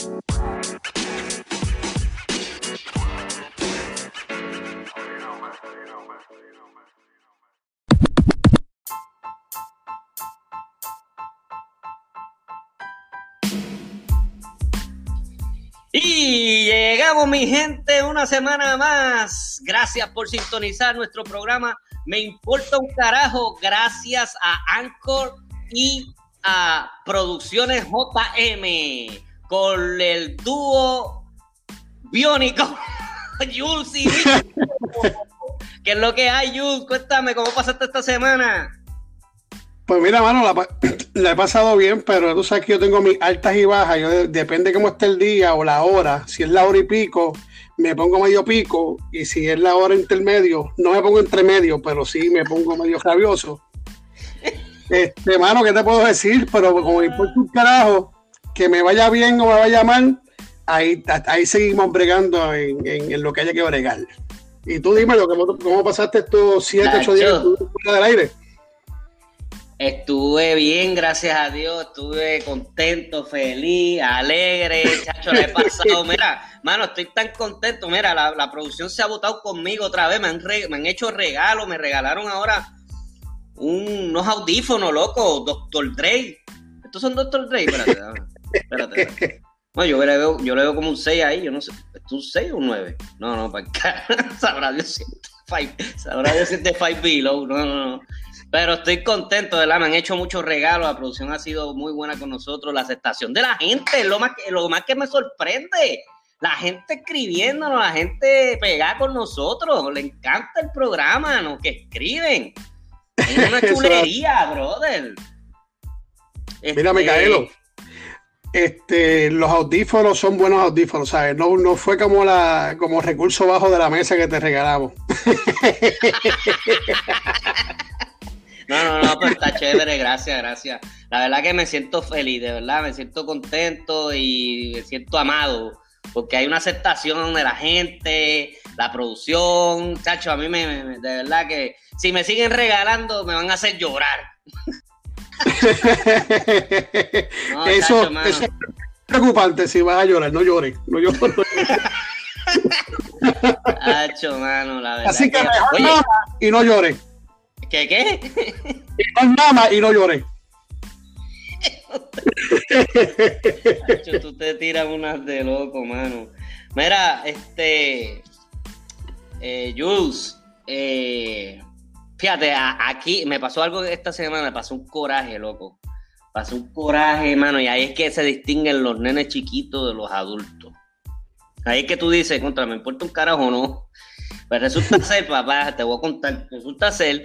Y llegamos, mi gente, una semana más. Gracias por sintonizar nuestro programa. Me importa un carajo. Gracias a Anchor y a Producciones JM con el dúo biónico Jules y ¿Qué es lo que hay, Jules? Cuéntame, ¿cómo pasaste esta semana? Pues mira, mano, la, he pasado bien, pero tú sabes que yo tengo mis altas y bajas. Yo depende cómo esté el día o la hora. Si es la hora y pico, me pongo medio pico. Y si es la hora intermedio, no me pongo entre medio, pero sí me pongo medio rabioso. Este, mano, ¿qué te puedo decir? Pero como me importa un carajo, que me vaya bien o me vaya mal, ahí, ahí seguimos bregando en, lo que haya que bregar. Y tú dime, ¿cómo, cómo pasaste estos 7, 8 días del aire? Estuve bien, gracias a Dios, estuve contento, feliz, alegre, chacho, le he pasado, mira, mano, estoy tan contento, mira, la, producción se ha votado conmigo otra vez, me han, me han hecho regalos, me regalaron ahora unos audífonos, loco, Doctor Dre, estos son Doctor Dre, espérate, espérate, espérate. Bueno, yo le, veo, yo le veo como un 6 ahí, yo no sé, ¿es un 6 o un 9? No, no, para acá, sabrá Dios sabrá Dios si este 5 below, no, no, no. Pero estoy contento, ¿verdad? Me han hecho muchos regalos, la producción ha sido muy buena con nosotros, la aceptación de la gente, lo más que, lo más que me sorprende. La gente escribiéndonos, la gente pegada con nosotros, le encanta el programa, ¿no? Que escriben. Es una chulería, brother. Mira, Micaelo, este, los audífonos son buenos audífonos, ¿sabes? No, no fue como la como recurso bajo de la mesa que te regalamos. No, no, no, pues está chévere, gracias, gracias. La verdad que me siento feliz, de verdad, me siento contento y me siento amado, porque hay una aceptación de la gente, la producción, chacho, a mí me, de verdad que si me siguen regalando me van a hacer llorar. eso, es preocupante si vas a llorar, no llores, no llores. Chacho, mano, la verdad. Así que, y no llores. ¿Qué qué? No nada y no lloré. tú te tiras unas de loco, mano. Mira, este. Eh, Jules, eh, fíjate, aquí me pasó algo esta semana, me pasó un coraje, loco. Pasó un coraje, mano, y ahí es que se distinguen los nenes chiquitos de los adultos. Ahí es que tú dices, contra, me importa un carajo o no. Pues resulta ser, papá, te voy a contar, resulta ser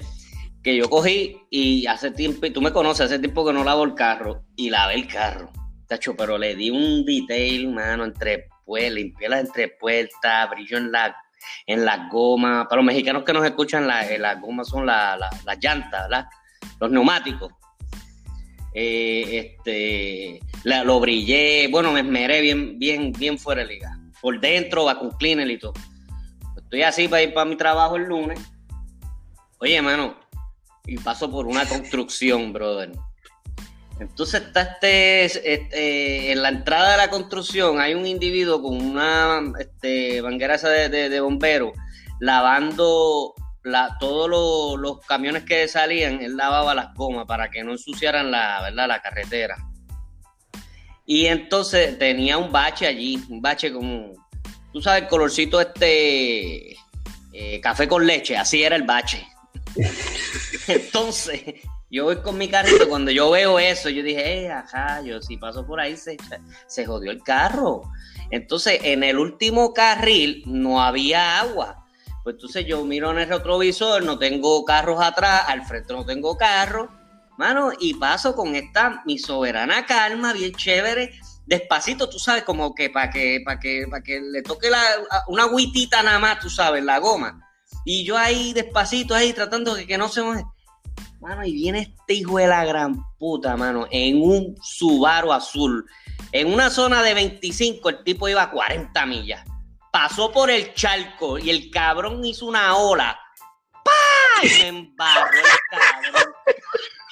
que yo cogí y hace tiempo, y tú me conoces, hace tiempo que no lavo el carro, y lavé el carro, tacho, pero le di un detail, mano, entre pues, limpié las entrepuertas, brillo en la en las gomas, para los mexicanos que nos escuchan, las la gomas son las llantas, ¿verdad? Los neumáticos. Eh, este, lo brillé, bueno, me esmeré bien, bien, bien fuera de liga. Por dentro, vacuum cleaner y todo. Estoy así para ir para mi trabajo el lunes. Oye, mano, y paso por una construcción, brother. Entonces está este, este, en la entrada de la construcción hay un individuo con una este, banguera de, de, de bombero lavando la, todos los, camiones que salían, él lavaba las gomas para que no ensuciaran la, ¿verdad? la carretera. Y entonces tenía un bache allí, un bache como, tú sabes, el colorcito este, eh, café con leche, así era el bache. Entonces, yo voy con mi carrito, cuando yo veo eso, yo dije, eh, ajá, yo si paso por ahí se, se jodió el carro. Entonces, en el último carril no había agua. Pues entonces yo miro en el retrovisor, no tengo carros atrás, al frente no tengo carros, mano, y paso con esta mi soberana calma, bien chévere, despacito, tú sabes, como que para que, para que, para que le toque una agüitita nada más, tú sabes, la goma. Y yo ahí despacito, ahí tratando de que no se mueva. Mano, y viene este hijo de la gran puta, mano, en un Subaru azul. En una zona de 25, el tipo iba a 40 millas. Pasó por el charco y el cabrón hizo una ola. ¡Pah! Y me embarró el cabrón.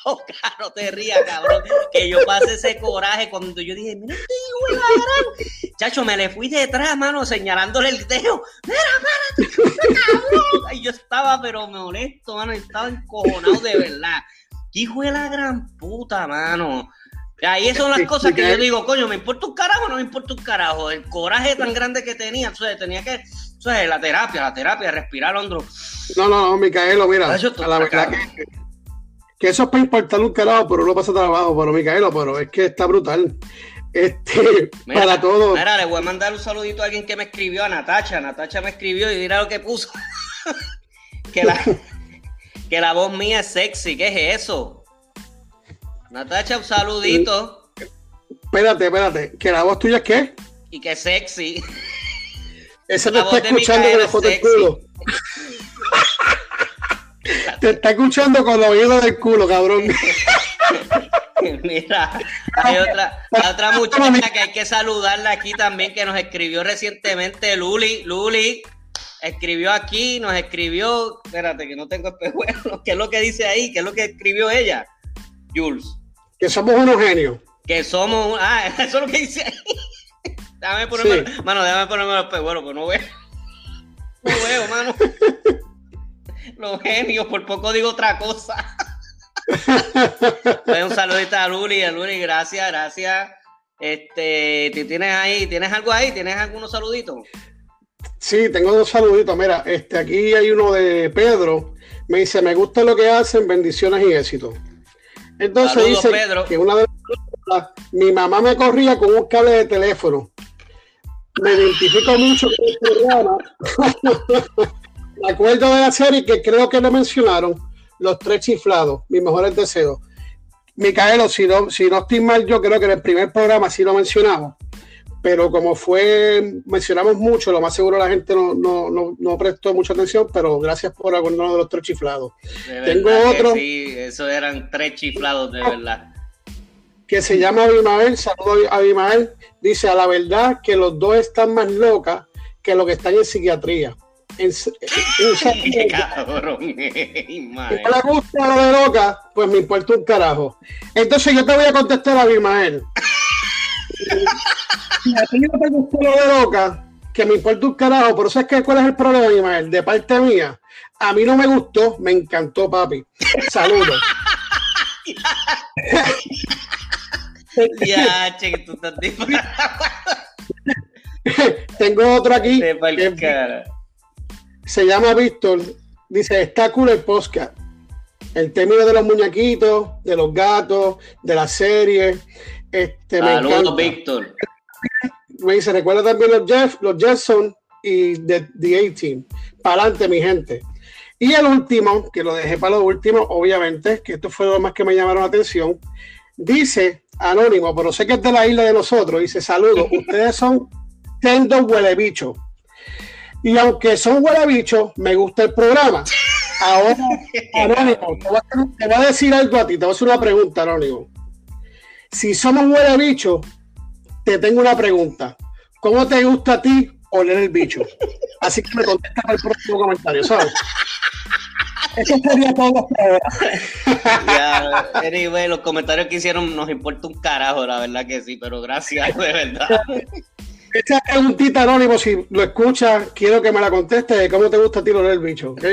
no te rías, cabrón. Que yo pasé ese coraje cuando yo dije, mira este hijo de Chacho, me le fui detrás, mano, señalándole el dedo. Mira, espérate, cabrón. Y yo estaba, pero me molesto, mano. Estaba encojonado de verdad. Hijo de la gran puta, mano. Ahí son las cosas que yo digo, coño, me importa un carajo o no me importa un carajo. El coraje tan grande que tenía, entonces tenía que, entonces la terapia, la terapia, respirar hondo. No, no, no, Micaelo, mira, a la verdad que, que, eso es para importarle un carajo, pero uno pasa trabajo, pero Micaelo, pero es que está brutal. Este, para todo. Mira, le voy a mandar un saludito a alguien que me escribió, a Natacha. Natacha me escribió y mira lo que puso. que, la, que la voz mía es sexy, ¿qué es eso? Natacha, un saludito. Espérate, espérate. ¿Que la voz tuya es qué? Y que sexy. Ese te está escuchando con el foto del culo. Te está escuchando con los oídos del culo, cabrón. Mira, hay otra, otra muchacha que hay que saludarla aquí también, que nos escribió recientemente, Luli. Luli escribió aquí, nos escribió. Espérate, que no tengo espejuelos. ¿Qué es lo que dice ahí? ¿Qué es lo que escribió ella? Jules. Que somos unos genios. Que somos. Ah, eso es lo que dice ahí. déjame ponerme. Mano, déjame ponerme los pegueros, pues no veo. Los genios, por poco digo otra cosa. un saludito a Luli, a Luli, gracias, gracias. Este, ¿tienes ahí, tienes algo ahí? ¿Tienes algunos saluditos? Sí, tengo dos saluditos. Mira, este, aquí hay uno de Pedro. Me dice, me gusta lo que hacen, bendiciones y éxito. Entonces dice que una vez mi mamá me corría con un cable de teléfono. Me identifico mucho con el programa. me acuerdo de la serie que creo que lo mencionaron, Los Tres Chiflados, mis mejores deseos. Micaelo, si no, si no estoy mal, yo creo que en el primer programa sí lo mencionamos pero como fue, mencionamos mucho, lo más seguro la gente no, prestó mucha atención, pero gracias por acordarnos de los tres chiflados. Tengo otro. Sí, eso eran tres chiflados de verdad. Que se llama Abimael, saludo a Abimael, dice a la verdad que los dos están más locas que los que están en psiquiatría. En, Qué cabrón. Si no le gusta lo de loca, pues me importa un carajo. Entonces yo te voy a contestar a Abimael. a ti no te gustó lo de loca, que me importa un carajo, pero ¿sabes qué? ¿Cuál es el problema, Imael? De parte mía, a mí no me gustó, me encantó, papi. Saludos. ya, che, tú estás Tengo otro aquí. Se llama Víctor. Dice, está cool el podcast. El término de los muñequitos, de los gatos, de la serie. Este, Saludos, Víctor me dice, recuerda también los Jeff, los Jetson y The, The A-Team. Para adelante, mi gente. Y el último, que lo dejé para lo último, obviamente, que esto fue lo más que me llamaron la atención, dice Anónimo, pero sé que es de la isla de nosotros, dice, saludos, ustedes son tendo huele bicho. Y aunque son huele bicho, me gusta el programa. Ahora, Anónimo, te voy, a, te voy, a, decir algo a ti, te voy a hacer una pregunta, Anónimo. Si somos huele bicho, te tengo una pregunta. ¿Cómo te gusta a ti oler el bicho? Así que me contestas el próximo comentario, ¿sabes? Eso sería todo ya, anyway, los comentarios que hicieron nos importa un carajo, la verdad que sí, pero gracias, de verdad. Esta preguntita anónimo, si lo escuchas, quiero que me la conteste cómo te gusta a ti el bicho, ¿ok?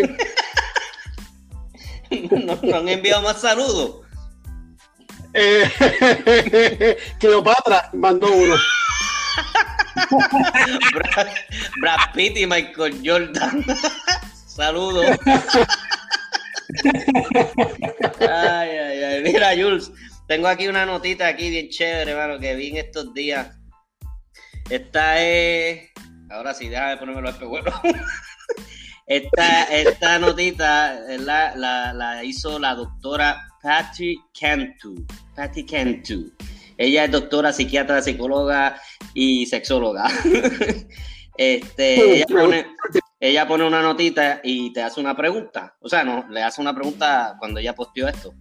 ¿Nos no han enviado más saludos? Eh, Cleopatra mandó uno. Brad, Pitt y Michael Jordan. Saludos. ay, ay, ay. Mira, Jules, tengo aquí una notita aquí bien chévere, hermano, que vi en estos días. Esta es. Ahora sí, déjame ponerme los espejuelos. esta, esta notita la, la, la hizo la doctora Patty Cantu. Patty Cantu. Ella es doctora, psiquiatra, psicóloga y sexóloga. este, ella pone, una notita y te hace una pregunta. O sea, no, le hace una pregunta cuando ella posteó esto.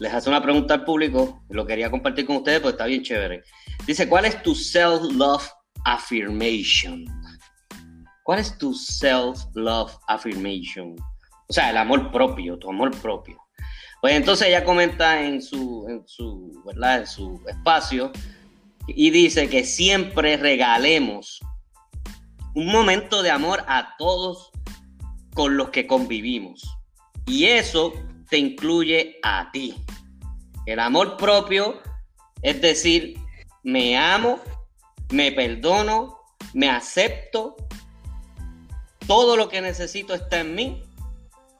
Les hace una pregunta al público. Lo quería compartir con ustedes, pues está bien chévere. Dice, ¿cuál es tu self-love affirmation? ¿Cuál es tu self-love affirmation? O sea, el amor propio, tu amor propio. Pues entonces ella comenta en su, en su, ¿verdad? En su espacio y dice que siempre regalemos un momento de amor a todos con los que convivimos. Y eso te incluye a ti. El amor propio es decir, me amo, me perdono, me acepto, todo lo que necesito está en mí,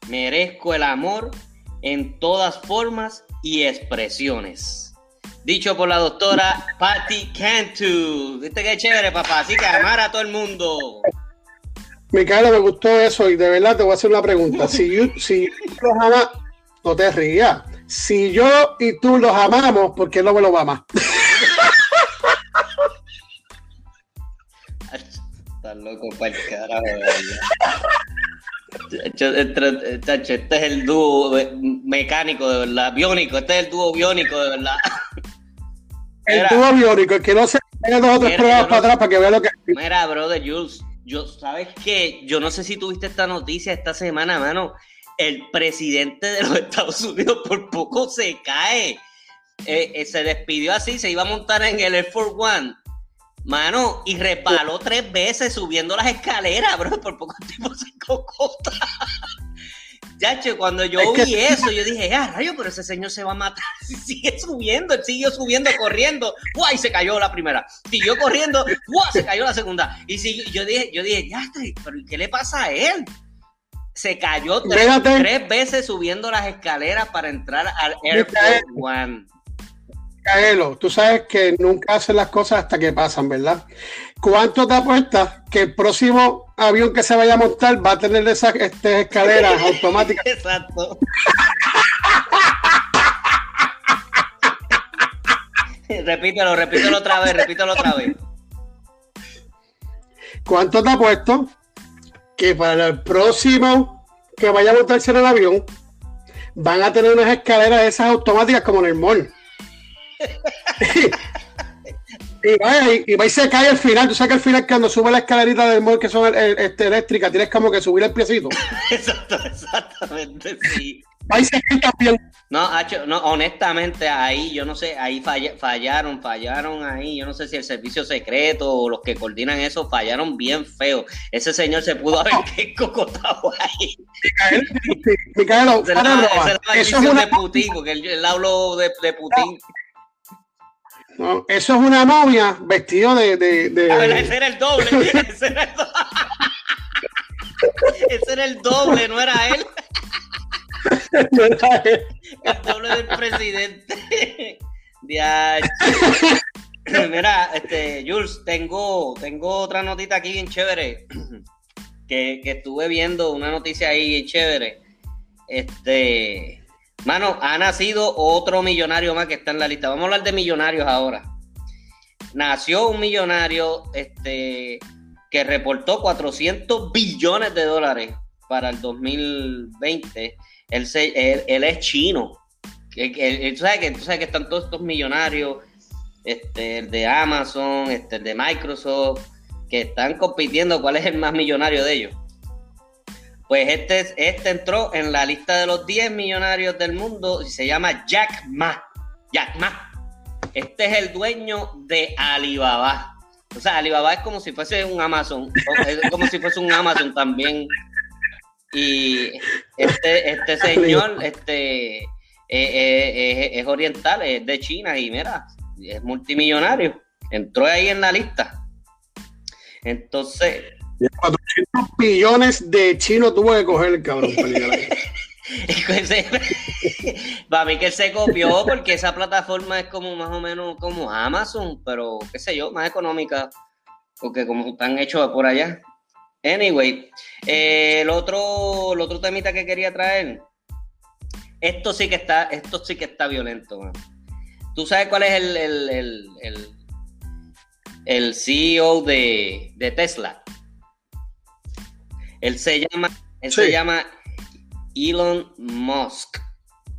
merezco el amor en todas formas y expresiones. Dicho por la doctora Patty Cantu. ¿Viste qué chévere, papá? Así que amar a todo el mundo. Micaela, me gustó eso y de verdad te voy a hacer una pregunta. Si yo, si los no te rías. Si yo y tú los amamos, ¿por qué no me lo amas? Loco para el carajo, este es el dúo mecánico de verdad, biónico, este es el dúo biónico de verdad. El dúo biónico, el que no se tenga dos otros pruebas para atrás para que vea lo que. Mira, brother Jules, yo, ¿sabes qué? Yo no sé si tuviste esta noticia esta semana, mano. El presidente de los Estados Unidos por poco se cae. Eh, eh, se despidió así, se iba a montar en el Air Force One. Mano, y repaló tres veces subiendo las escaleras, bro. Por poco tiempo se cocota. Yache, cuando yo vi eso, yo dije, ah, rayo, pero ese señor se va a matar. Sigue subiendo, él siguió subiendo, corriendo. ¡Guay! Se cayó la primera. Siguió corriendo, ¡guay! Se cayó la segunda. Y si, yo dije, yo dije, ya, pero ¿qué le pasa a él? Se cayó tres, veces subiendo las escaleras para entrar al Air Force One. Caelo, tú sabes que nunca hacen las cosas hasta que pasan, ¿verdad? ¿Cuánto te apuestas que el próximo avión que se vaya a montar va a tener esas este, escaleras automáticas? Exacto. repítelo, repítelo otra vez, repítelo otra vez. ¿Cuánto te apuesto que para el próximo que vaya a montarse en el avión van a tener unas escaleras esas automáticas como en el mall? Y, vaya, y, y, se cae al final. Tú sabes que al final, cuando sube la escalerita del mall que son este, eléctricas, tienes como que subir el piecito. Exacto, exactamente, sí. Se cae también. No, no, honestamente, ahí yo no sé, ahí fallaron, fallaron ahí. Yo no sé si el servicio secreto o los que coordinan eso fallaron bien feo. Ese señor se pudo haber cocotado ahí. Micaelo, eso es una... de Putin, porque él, él habló de, de Putin. No, eso es una momia vestido de. de. A ver, ese era el doble. ese, era el doble. ese era el doble, no era él. no era él. El doble del presidente. Mira, este, Jules, tengo, tengo otra notita aquí bien chévere. Que, que estuve viendo una noticia ahí bien chévere. Este Mano, ha nacido otro millonario más que está en la lista. Vamos a hablar de millonarios ahora. Nació un millonario este, que reportó 400 billones de dólares para el 2020. Él, él, es chino. ¿Tú, sabes que, sabes que están todos estos millonarios, este, el de Amazon, este, el de Microsoft, que están compitiendo cuál es el más millonario de ellos. Pues este, este entró en la lista de los 10 millonarios del mundo y se llama Jack Ma. Jack Ma. Este es el dueño de Alibaba. O sea, Alibaba es como si fuese un Amazon. Es como si fuese un Amazon también. Y este, este señor este, eh, eh, es oriental, es de China y mira, es multimillonario. Entró ahí en la lista. Entonces, 400 billones de chinos tuvo que coger el cabrón. Para mí que se copió porque esa plataforma es como más o menos como Amazon, pero qué sé yo, más económica, porque como están hechos por allá. Anyway, eh, el otro, el otro temita que quería traer, esto sí que está, esto sí que está violento. ¿Tú sabes cuál es el, el, el, CEO de, de Tesla? Él se llama, él se llama Elon Musk.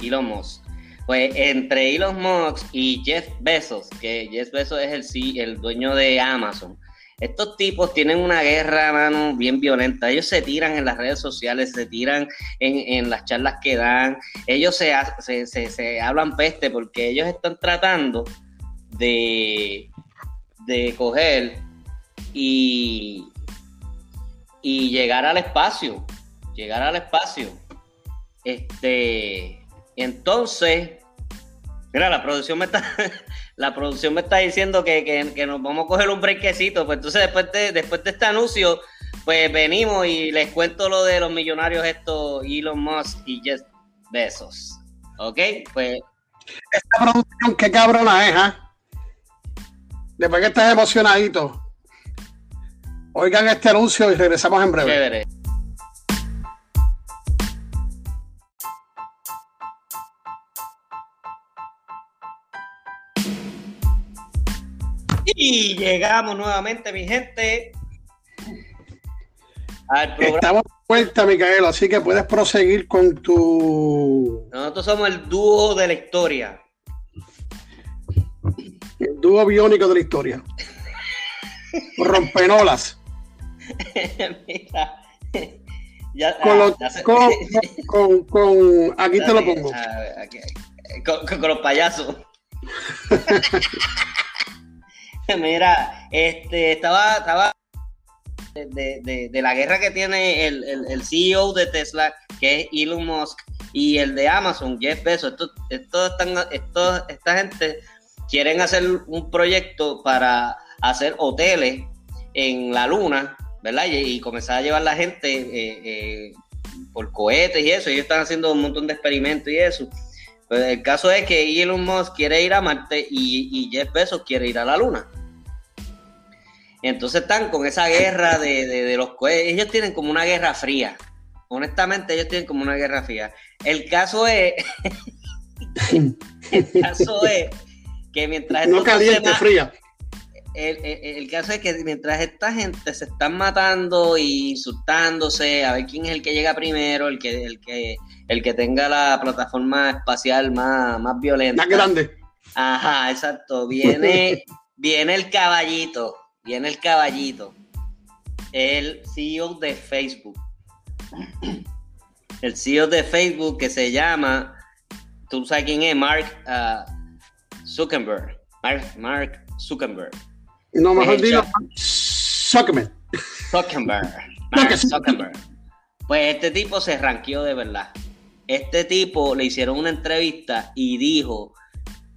Elon Musk. Pues entre Elon Musk y Jeff Bezos, que Jeff Bezos es el, el dueño de Amazon, Estos tipos tienen una guerra, mano, bien violenta. Ellos se tiran en las redes sociales, se tiran en, las charlas que dan. Ellos se, se, se, hablan peste porque ellos están tratando de, de coger y, y llegar al espacio. Llegar al espacio. Este, entonces, mira, la producción me está, la producción me está diciendo que, nos vamos a coger un brequecito. Pues entonces, después de, después de este anuncio, pues venimos y les cuento lo de los millonarios estos, Elon Musk y Jeff Bezos. ¿Ok? Pues. Esta producción, qué cabrona es, ¿ah? Después que estés emocionadito, oigan este anuncio y regresamos en breve. Y llegamos nuevamente, mi gente. Estamos de vuelta, Micaela, así que puedes proseguir con tu. Nosotros somos el dúo de la historia. El dúo biónico de la historia. Rompenolas. Mira. Ya, con, los, con, con, aquí te lo pongo. con, con los payasos. Mira, este, estaba, estaba de, la guerra que tiene el, CEO de Tesla, que es Elon Musk, y el de Amazon, Jeff Bezos. Esto, están, esta gente quieren hacer un proyecto para hacer hoteles en la luna, ¿verdad? Y, comenzar a llevar la gente eh, eh, por cohetes y eso. Ellos están haciendo un montón de experimentos y eso. Pues el caso es que Elon Musk quiere ir a Marte y, Jeff Bezos quiere ir a la Luna. Entonces están con esa guerra de, los cohetes. Ellos tienen como una guerra fría. Honestamente, ellos tienen como una guerra fría. El caso es. el caso es que mientras. No caliente, fría. El, caso es que mientras esta gente se están matando e insultándose, a ver quién es el que llega primero, el que, el que, el que tenga la plataforma espacial más, más violenta. Más grande. Ajá, exacto. Viene, viene el caballito viene el caballito, el CEO de Facebook. El CEO de Facebook que se llama, tú sabes quién es, Mark uh, Zuckerberg. Mark, Zuckerberg. No, mejor digo Zuckerberg. Zuckerberg. Mark Zuckerberg. Pues este tipo se ranqueó de verdad. Este tipo le hicieron una entrevista y dijo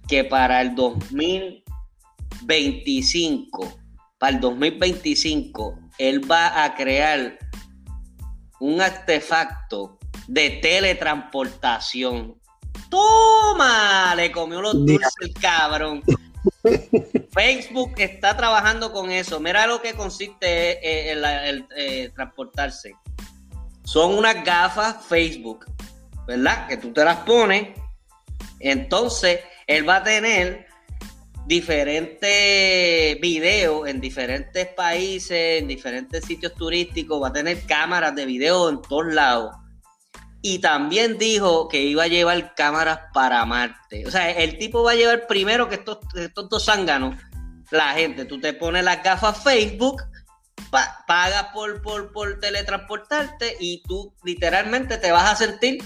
que para el 2025 para el 2025, él va a crear un artefacto de teletransportación. ¡Toma! Le comió los dulces el cabrón. Facebook está trabajando con eso. Mira lo que consiste en el, eh, transportarse. Son unas gafas Facebook, ¿verdad? Que tú te las pones. Entonces, él va a tener diferentes videos en diferentes países, en diferentes sitios turísticos, va a tener cámaras de video en todos lados. Y también dijo que iba a llevar cámaras para Marte. O sea, el tipo va a llevar primero que estos, estos dos zánganos, la gente, tú te pones las gafas Facebook, pagas por, por, por teletransportarte y tú literalmente te vas a sentir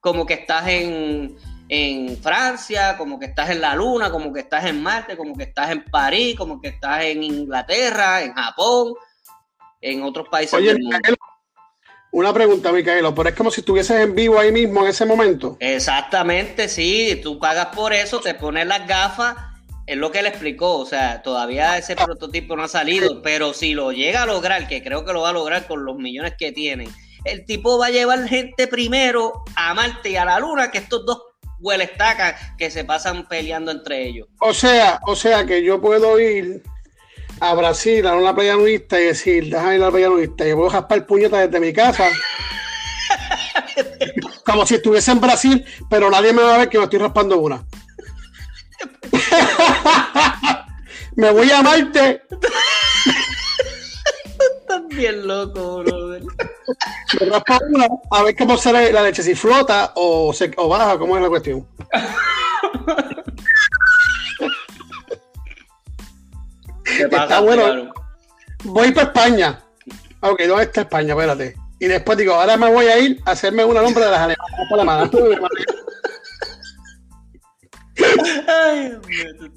como que estás en, en Francia, como que estás en la Luna, como que estás en Marte, como que estás en París, como que estás en Inglaterra, en Japón, en otros países Oye, del mundo. Una pregunta, Micaelo, pero es como si estuvieses en vivo ahí mismo en ese momento. Exactamente, sí, tú pagas por eso, te pones las gafas, es lo que él explicó, o sea, todavía ese prototipo no ha salido, pero si lo llega a lograr, que creo que lo va a lograr con los millones que tienen, el tipo va a llevar gente primero a Marte y a la Luna, que estos dos huele estaca que se pasan peleando entre ellos. O sea, o sea que yo puedo ir a Brasil, a una playa nudista y decir, déjame ir a la playa nudista y voy a jaspar puñetas desde mi casa. Como si estuviese en Brasil, pero nadie me va a ver que me estoy raspando una. me voy a Marte. Estás bien loco, brother. Me raspa una a ver cómo sale la leche, si flota o, se, o baja, cómo es la cuestión. Está bueno. voy para España. Ok, ¿dónde está España? Espérate. Y después digo, ahora me voy a ir a hacerme una nombre de las alemanas. Ay,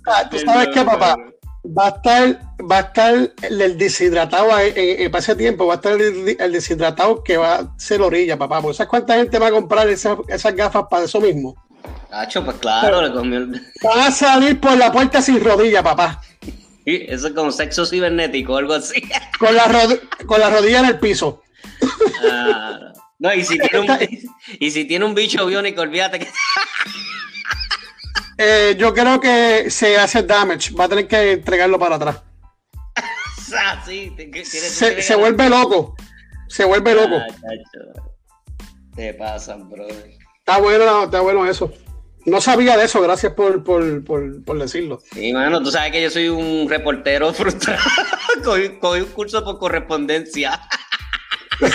ah, ¿Tú sabes qué, papá? Va a estar, va a estar el deshidratado en, para ese tiempo, va a estar el, deshidratado que va a ser orilla, papá. ¿Sabes cuánta gente va a comprar esas, esas gafas para eso mismo? Hacho, pues claro, le comió Van a salir por la puerta sin rodilla, papá. Eso es como sexo cibernético o algo así. Con la, con la rodilla en el piso. Ah, no, y si, tiene un, y si tiene un bicho biónico, olvídate que. Eh, yo creo que se hace damage. Va a tener que entregarlo para atrás. ah, sí, se, se vuelve loco. Se vuelve loco. Ah, Te pasan, bro. Está bueno, está bueno eso. No sabía de eso, gracias por, por, por, por decirlo. Sí, mano, tú sabes que yo soy un reportero frustrado. cogí, un curso por correspondencia.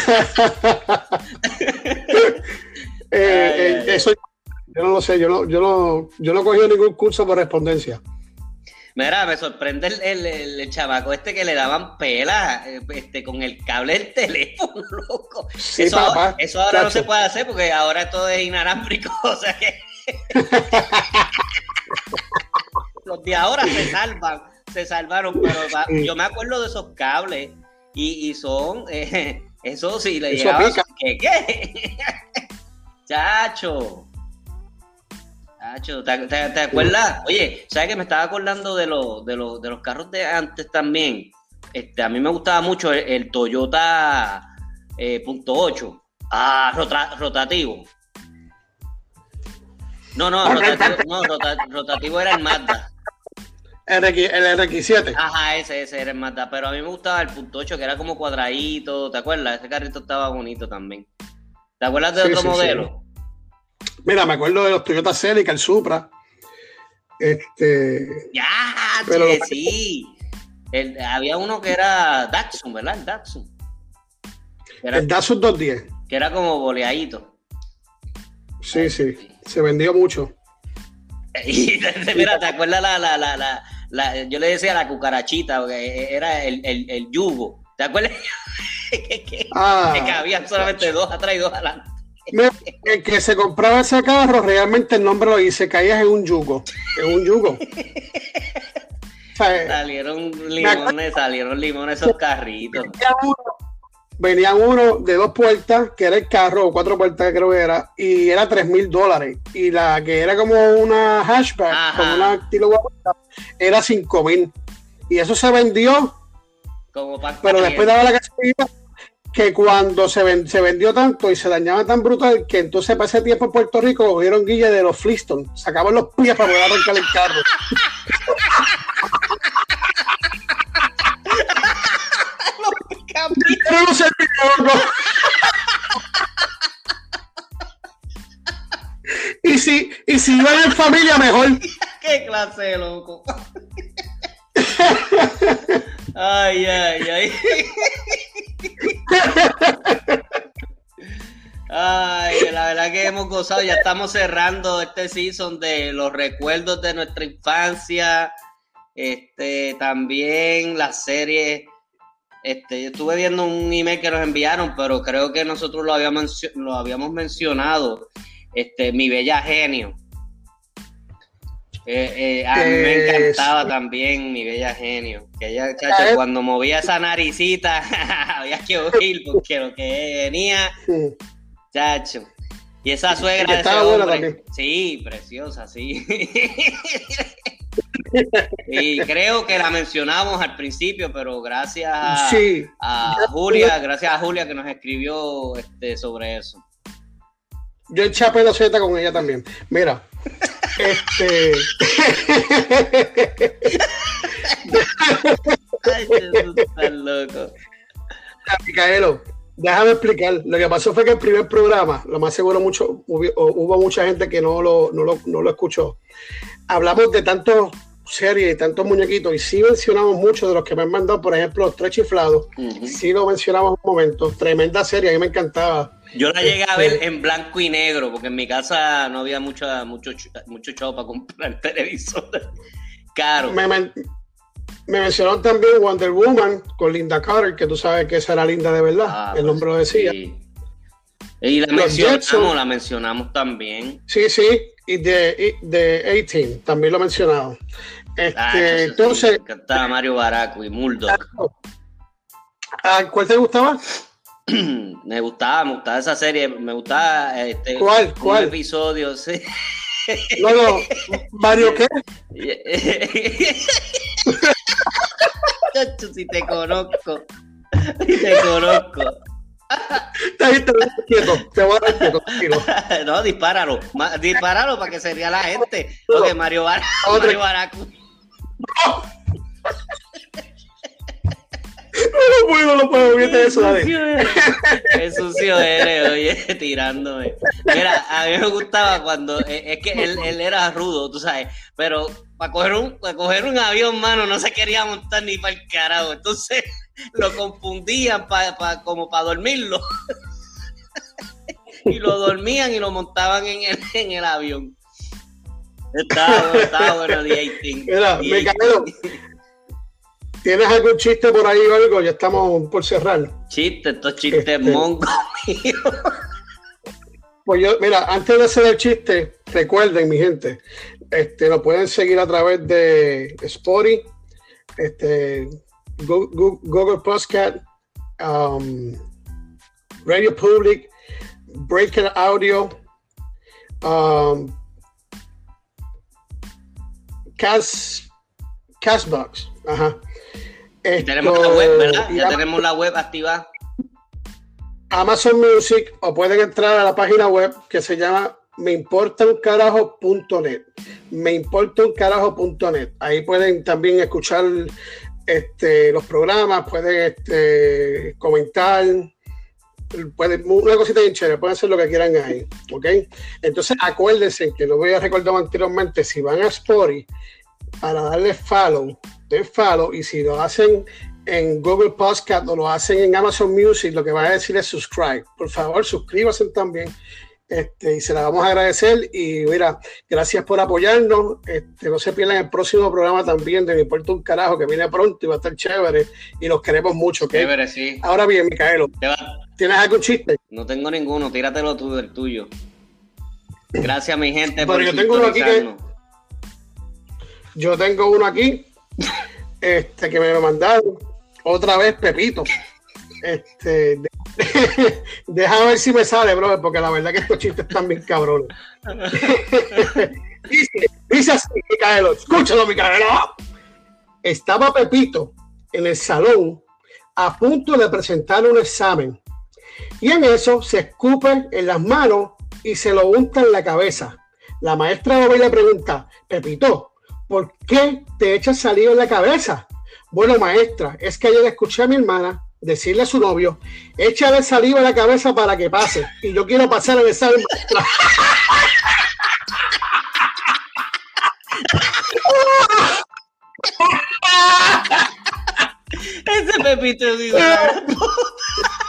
Eh, eh, eso yo no lo sé, yo no, yo no, yo no he cogido ningún curso por correspondencia. Mira, me sorprende el, el, el, chavaco este que le daban pela eh, este, con el cable del teléfono, loco. eso, eso ahora no se puede hacer porque ahora todo es inalámbrico, o sea que los de ahora se salvan, se salvaron, pero yo me acuerdo de esos cables y, y son, eh, eso sí, le llegaba, ¿qué, qué? Chacho. Chacho, ¿te, te, acuerdas? Oye, ¿sabes que me estaba acordando de, los de, los de los carros de antes también? Este, a mí me gustaba mucho el, Toyota eh, punto .8. Ah, rotativo. No, no, rotativo, no rotativo era el Mazda. El, RX7. Ajá, ese, ese era el Mazda. Pero a mí me gustaba el punto 8, que era como cuadradito. ¿Te acuerdas? Ese carrito estaba bonito también. ¿Te acuerdas de otro modelo? Mira, me acuerdo de los Toyota Celica, el Supra. Este. Ya, pero sí. había uno que era Datsun, ¿verdad? El Datsun. el Datsun 210. Que era como boleadito. Sí, sí. Se vendió mucho. Y mira, ¿te acuerdas la, la, la, la, yo le decía la cucarachita, porque era el, el, el yugo. ¿Te acuerdas? que, que, ah, que solamente dos atrás y dos adelante. El que se compraba ese carro, realmente el nombre lo dice, caías en un yugo. En un yugo. salieron limones, salieron limones esos carritos venían uno de dos puertas, que era el carro, o cuatro puertas creo que era, y era tres mil dólares. Y la que era como una hatchback, como una estilo era cinco mil. Y eso se vendió. Como pero después daba la casualidad que cuando se, se vendió tanto y se dañaba tan brutal que entonces para ese tiempo en Puerto Rico cogieron guille de los Flintstones, sacaban los pies para poder arrancar el carro. y si, y si iban en familia, mejor. Qué clase loco. ay, ay, ay. Ay, la verdad que hemos gozado, ya estamos cerrando este season de los recuerdos de nuestra infancia, este, también la serie este, yo estuve viendo un email que nos enviaron, pero creo que nosotros lo habíamos, lo habíamos mencionado. Este, mi bella genio. Eh, eh, a mí me encantaba también mi bella genio. Que ella, chacho, cuando movía esa naricita, había que oír porque lo que venía, chacho. Y esa suegra de ese hombre, sí, preciosa, sí. Y creo que la mencionamos al principio, pero gracias a, Julia, gracias a Julia que nos escribió este, sobre eso. Yo eché pedo Z con ella también. Mira, este. Ay, Jesús, tan loco. Micaelo, déjame explicar. Lo que pasó fue que el primer programa, lo más seguro, mucho, hubo, mucha gente que no lo, no lo, no lo escuchó. Hablamos de tantos series y tantos muñequitos, y sí mencionamos muchos de los que me han mandado, por ejemplo, los tres chiflados, sí lo mencionamos un momento, tremenda serie, a mí me encantaba. Yo la llegué a ver este en blanco y negro, porque en mi casa no había mucho, mucho, mucho show para comprar televisor. Caro. Me mencionaron también Wonder Woman con Linda Carter, que tú sabes que esa era linda de verdad, ah, el nombre lo decía. Y la mencionamos, la mencionamos también. Sí, sí, y de, de 18, también lo he mencionado. Este, ah, entonces. Me Mario Baraco y Muldo. Ah, ¿Cuál te gustaba? me gustaba, me gustaba esa serie, me gustaba este, ¿Cuál? ¿Cuál? episodio, sí. No, no, Mario qué? si te conozco, si te conozco. Te quieto, te voy a quieto, No, dispáralo, dispáralo para que se ría la gente. Porque Mario, Bar Mario Baracu. No lo puedo, no lo puedo, fíjate eso, dale. Qué sucio eres, oye, tirándome. Mira, a mí me gustaba cuando, eh, es que él, él era rudo, tú sabes, pero para coger un, para coger un avión, mano, no se quería montar ni para el carajo. Entonces lo confundían para como para dormirlo. y lo dormían y lo montaban en el, en el avión. Estaba, estaba bueno, Mira, me ¿Tienes algún chiste por ahí o algo? Ya estamos por cerrar. Chiste, estos chistes este, mongos Pues yo, mira, antes de hacer el chiste, recuerden, mi gente, este, lo pueden seguir a través de Spotify, este, Google, Google Podcast, um, Radio Public, Breaker Audio, um, Cast, Castbox. Ajá. tenemos la web, ¿verdad? Ya tenemos la web activa. Amazon Music o pueden entrar a la página web que se llama me importa un carajo.net. Me importa un carajo.net. Ahí pueden también escuchar este, los programas, pueden este, comentar, pueden, una cosita bien chévere, pueden hacer lo que quieran ahí. ¿Ok? Entonces acuérdense que lo voy a recordar anteriormente, si van a Spotify para darle follow, den follow y si lo hacen en Google Podcast o lo hacen en Amazon Music, lo que van a decir es subscribe. Por favor, suscríbanse también este, y se la vamos a agradecer. Y mira, gracias por apoyarnos. Este, no se pierdan el próximo programa también de Mi Puerto un Carajo, que viene pronto y va a estar chévere. Y los queremos mucho. Chévere, sí. Ahora bien, Micaelo, ¿tienes algún chiste? No tengo ninguno, tíratelo tú del tuyo. Gracias, mi gente. Pero yo tengo uno aquí que. Yo tengo uno aquí. este, que me lo mandaron. Otra vez, Pepito. Este, Deja ver si me sale, bro, porque la verdad que estos chistes están bien cabrones. dice, dice así, Micaelo, escúchalo, Micaelo. Estaba Pepito en el salón a punto de presentar un examen. Y en eso se escupe en las manos y se lo unta en la cabeza. La maestra le pregunta, Pepito, ¿por qué te echas saliva en la cabeza? Bueno, maestra, es que ayer escuché a mi hermana decirle a su novio, échale saliva en la cabeza para que pase. Y yo quiero pasar el examen. Ese Pepito digo.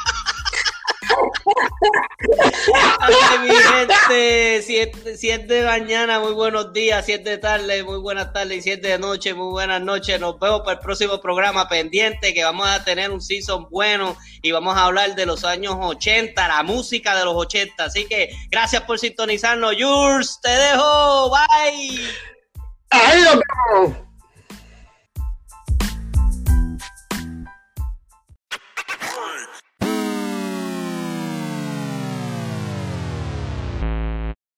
Ay, mi gente, 7 de mañana, muy buenos días, 7 de tarde, muy buenas tardes y 7 de noche, muy buenas noches. Nos vemos para el próximo programa pendiente que vamos a tener un season bueno y vamos a hablar de los años 80, la música de los 80. Así que gracias por sintonizarnos. Yours, te dejo, bye. Ahí